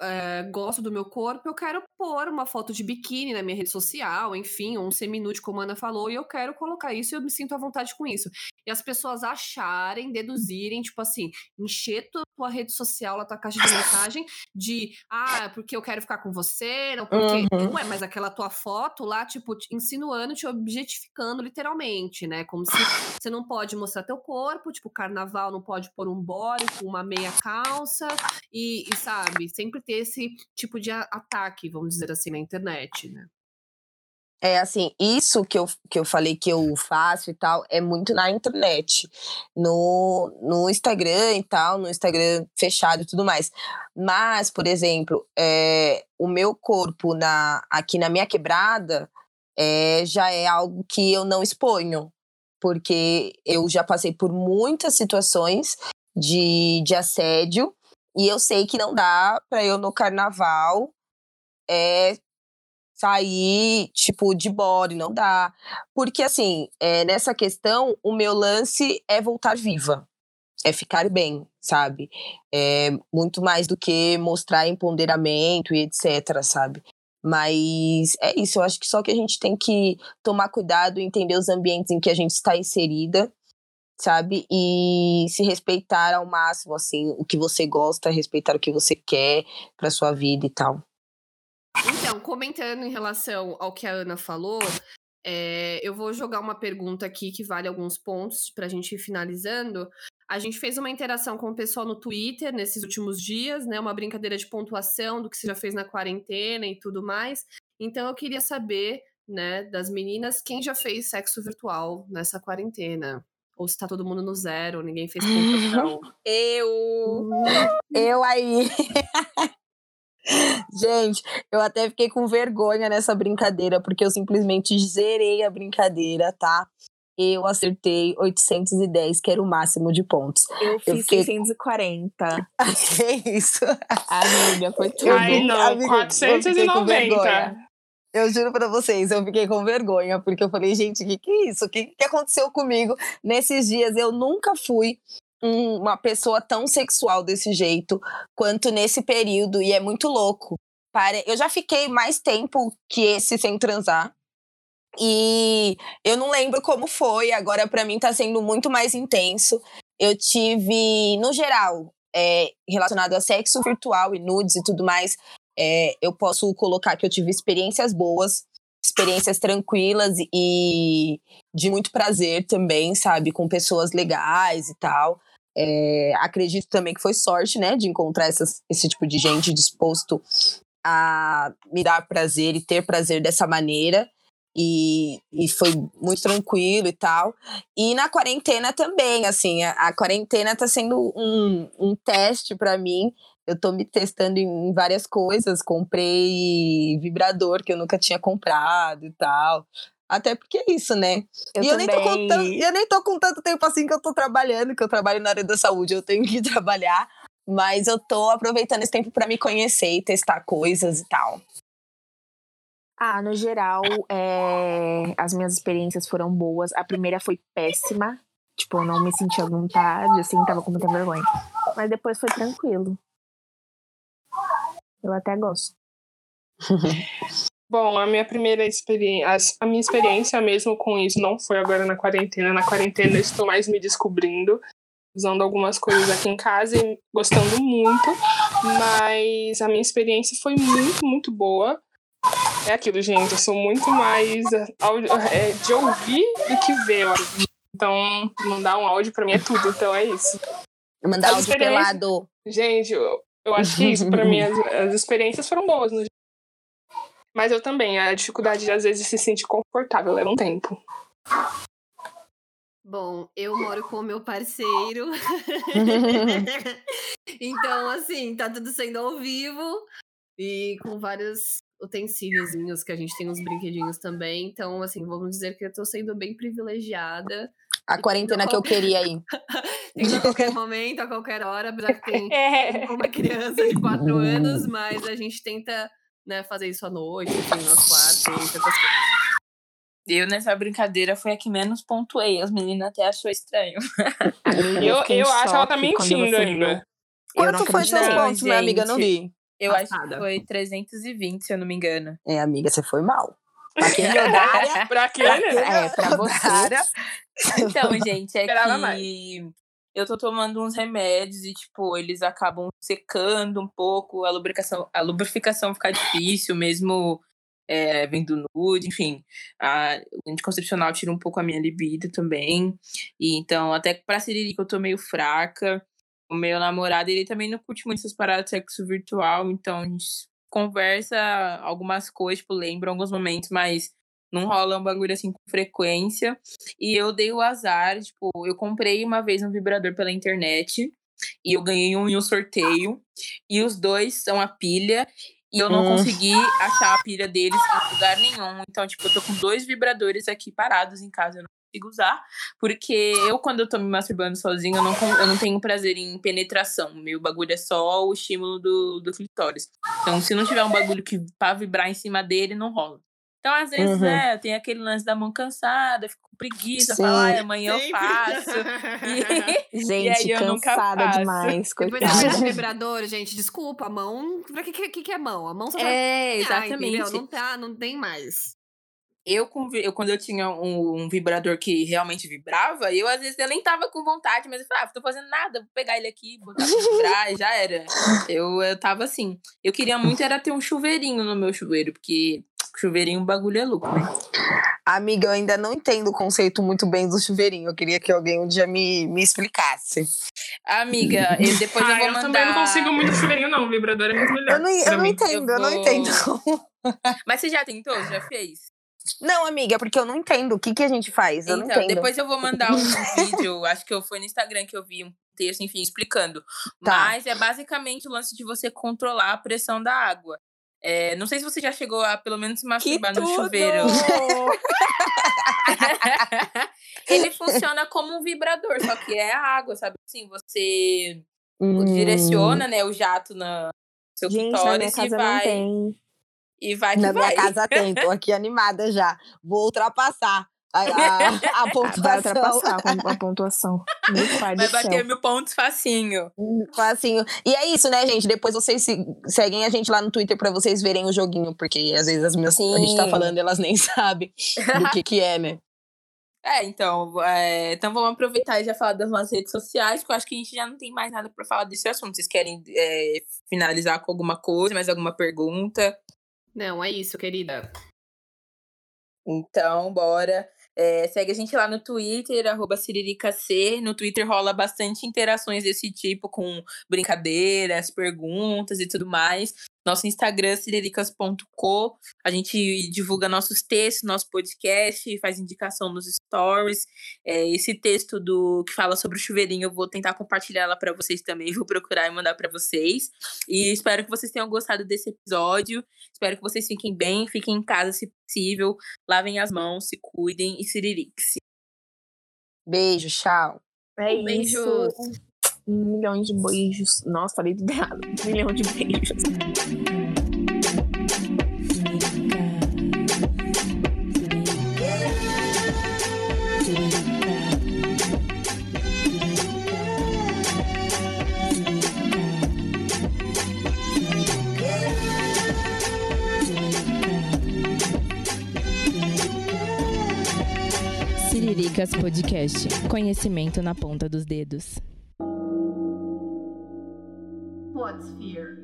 é, gosto do meu corpo, eu quero pôr uma foto de biquíni na minha rede social, enfim, um semi-nude, como a Ana falou, e eu quero colocar isso e eu me sinto à vontade com isso. E as pessoas acharem, deduzirem, tipo assim, encher tua rede social, a tua caixa de mensagem de, ah, porque eu quero ficar com você, não porque, uhum. ué, mas aquela tua foto lá, tipo, te insinuando, te objetificando literalmente, né? Como se você não pode mostrar teu corpo, tipo, carnaval não pode pôr um body com uma meia calça e, e sabe, sempre ter esse tipo de ataque, vamos dizer assim, na internet, né? É assim, isso que eu, que eu falei que eu faço e tal, é muito na internet. No, no Instagram e tal, no Instagram fechado e tudo mais. Mas, por exemplo, é, o meu corpo na, aqui na minha quebrada é, já é algo que eu não exponho. Porque eu já passei por muitas situações de, de assédio e eu sei que não dá para eu no carnaval é, sair, tipo, de body, não dá. Porque, assim, é, nessa questão, o meu lance é voltar viva. É ficar bem, sabe? É muito mais do que mostrar empoderamento e etc, sabe? Mas é isso, eu acho que só que a gente tem que tomar cuidado entender os ambientes em que a gente está inserida sabe? E se respeitar ao máximo, assim, o que você gosta, respeitar o que você quer para sua vida e tal. Então, comentando em relação ao que a Ana falou, é, eu vou jogar uma pergunta aqui que vale alguns pontos para a gente ir finalizando. A gente fez uma interação com o pessoal no Twitter nesses últimos dias, né? Uma brincadeira de pontuação do que você já fez na quarentena e tudo mais. Então eu queria saber, né, das meninas, quem já fez sexo virtual nessa quarentena? Ou se tá todo mundo no zero, ninguém fez [LAUGHS] pontuação. eu! eu aí! Gente, eu até fiquei com vergonha nessa brincadeira, porque eu simplesmente zerei a brincadeira, tá? Eu acertei 810, que era o máximo de pontos. Eu fiz eu fiquei... 640. [LAUGHS] que isso? Amiga, foi tudo. Ai, não, amiga, 490. Eu juro para vocês, eu fiquei com vergonha, porque eu falei, gente, o que, que é isso? O que, que aconteceu comigo nesses dias? Eu nunca fui uma pessoa tão sexual desse jeito quanto nesse período, e é muito louco. Eu já fiquei mais tempo que esse sem transar. E eu não lembro como foi, agora para mim tá sendo muito mais intenso. Eu tive, no geral, é, relacionado a sexo virtual e nudes e tudo mais, é, eu posso colocar que eu tive experiências boas, experiências tranquilas e de muito prazer também, sabe? Com pessoas legais e tal. É, acredito também que foi sorte, né? De encontrar essas, esse tipo de gente disposto a me dar prazer e ter prazer dessa maneira. E, e foi muito tranquilo e tal. E na quarentena também, assim, a, a quarentena tá sendo um, um teste para mim eu tô me testando em várias coisas. Comprei vibrador que eu nunca tinha comprado e tal. Até porque é isso, né? Eu e eu nem, tô com tanto, eu nem tô com tanto tempo assim que eu tô trabalhando, que eu trabalho na área da saúde, eu tenho que [LAUGHS] trabalhar. Mas eu tô aproveitando esse tempo para me conhecer e testar coisas e tal. Ah, no geral, é... as minhas experiências foram boas. A primeira foi péssima. Tipo, eu não me senti à vontade, assim, tava com muita vergonha. Mas depois foi tranquilo. Eu até gosto. [LAUGHS] Bom, a minha primeira experiência, a minha experiência mesmo com isso não foi agora na quarentena. Na quarentena eu estou mais me descobrindo, usando algumas coisas aqui em casa e gostando muito. Mas a minha experiência foi muito, muito boa. É aquilo, gente, eu sou muito mais é, de ouvir do que ver. Então, mandar um áudio pra mim é tudo. Então é isso. Mandar áudio pelado. Gente, eu, acho que isso, pra mim, as, [LAUGHS] as experiências foram boas. No... Mas eu também, a dificuldade de às vezes se sentir confortável leva um tempo. Bom, eu moro com o meu parceiro. [LAUGHS] então, assim, tá tudo sendo ao vivo e com vários utensíliozinhos que a gente tem uns brinquedinhos também. Então, assim, vamos dizer que eu tô sendo bem privilegiada. A quarentena que eu queria aí. [LAUGHS] Tendo a qualquer momento, a qualquer hora, apesar que tem [LAUGHS] É. uma criança de quatro anos, mas a gente tenta né, fazer isso à noite, enfim, nos quartos e tantas coisas. Eu, nessa brincadeira, foi a que menos pontuei. As meninas até achou estranho. [LAUGHS] Eu, em eu acho que ela tá mentindo ainda. Eu Quanto foi seus pontos, minha amiga? Não vi. Eu acho Passada. que foi 320, se eu não me engano. É, amiga, você foi mal. Pra quem me odária, [LAUGHS] Pra pra né? quem É, pra [LAUGHS] você. Então, [LAUGHS] gente, é Esperava que mais. eu tô tomando uns remédios e, tipo, eles acabam secando um pouco, a lubrificação, a lubrificação fica difícil, mesmo é, vendo nude, enfim. A, o anticoncepcional tira um pouco a minha libido também. E então, até pra Siririca eu tô meio fraca. O meu namorado, ele também não curte muito essas paradas de sexo virtual, então a gente conversa algumas coisas, tipo, lembra alguns momentos, mas não rola um bagulho assim com frequência. E eu dei o azar, tipo, eu comprei uma vez um vibrador pela internet e eu ganhei um em um sorteio. E os dois são a pilha. E eu não Hum. consegui achar a pilha deles em lugar nenhum. Então, tipo, eu tô com dois vibradores aqui parados em casa. Eu não consigo usar. Porque eu, quando eu tô me masturbando sozinha, eu não, eu não tenho prazer em penetração. Meu bagulho é só o estímulo do, do clitóris. Então, se não tiver um bagulho que pra vibrar em cima dele, não rola. Então, às vezes, Uhum. né, tem aquele lance da mão cansada, fico com preguiça, falo, ai, amanhã eu Sempre. faço. [LAUGHS] E, Gente, E aí eu cansada demais, Depois coitada. desse [LAUGHS] vibrador, gente, desculpa, a mão. Pra que, que, que é mão? A mão só vai. é, exatamente. Não, tá, não tem mais. Eu, eu, quando eu tinha um, um vibrador que realmente vibrava, eu às vezes eu nem tava com vontade, mas eu falava, ah, tô fazendo nada, vou pegar ele aqui, botar pra vibrar, e já era. Eu, eu tava assim. Eu queria muito era ter um chuveirinho no meu chuveiro, porque chuveirinho o bagulho é louco, né? Amiga, eu ainda não entendo o conceito muito bem do chuveirinho. Eu queria que alguém um dia me, me explicasse. Amiga, eu, depois eu Ah, vou eu mandar. também não consigo muito chuveirinho, não. O vibrador é muito melhor. Eu não, eu não entendo, eu, não vou- entendo. [LAUGHS] Mas você já tentou? Já fez? Não, amiga, porque eu não entendo. O que, que a gente faz? Eu Então, depois eu vou mandar um [LAUGHS] vídeo, acho que eu foi no Instagram que eu vi um texto, enfim, explicando. Tá. Mas é basicamente o lance de você controlar a pressão da água. É, não sei se você já chegou a pelo menos se masturbar no chuveiro. [LAUGHS] Ele funciona como um vibrador, só que é a água, sabe? Assim, você Hum. direciona, né, o jato na seu Gente, na clitóris e casa não vai. E vai que Na vai. minha casa tem, tô aqui animada já. Vou ultrapassar a, a, a [LAUGHS] pontuação. Vai ultrapassar a pontuação. Vai bater céu. mil pontos facinho. Facinho. E é isso, né, gente? Depois vocês se- seguem a gente lá no Twitter pra vocês verem o joguinho, porque às vezes as minhas, a gente tá Sim. falando e elas nem [LAUGHS] sabem do que que é, né? [LAUGHS] É, então, é, então vamos aproveitar e já falar das nossas redes sociais, porque eu acho que a gente já não tem mais nada pra falar desse assunto. Vocês querem é, finalizar com alguma coisa, mais alguma pergunta? Não, é isso, querida. Então, bora. É, segue a gente lá no Twitter, arroba CiriricaC. No Twitter rola bastante interações desse tipo, com brincadeiras, perguntas e tudo mais. Nosso Instagram, ciriricas.co. A gente divulga nossos textos, nosso podcast, faz indicação nos stories. É, esse texto do que fala sobre o chuveirinho, eu vou tentar compartilhar lá para vocês também. [LAUGHS] Vou procurar e mandar para vocês. E espero que vocês tenham gostado desse episódio. Espero que vocês fiquem bem, fiquem em casa se possível. Lavem as mãos, se cuidem e ciririx. Beijo, tchau. É isso. Um milhão de beijos. Nossa, falei tudo errado. Um [LAUGHS] milhão de beijos. Ciriricas Podcast. Conhecimento na ponta dos dedos. What's fear?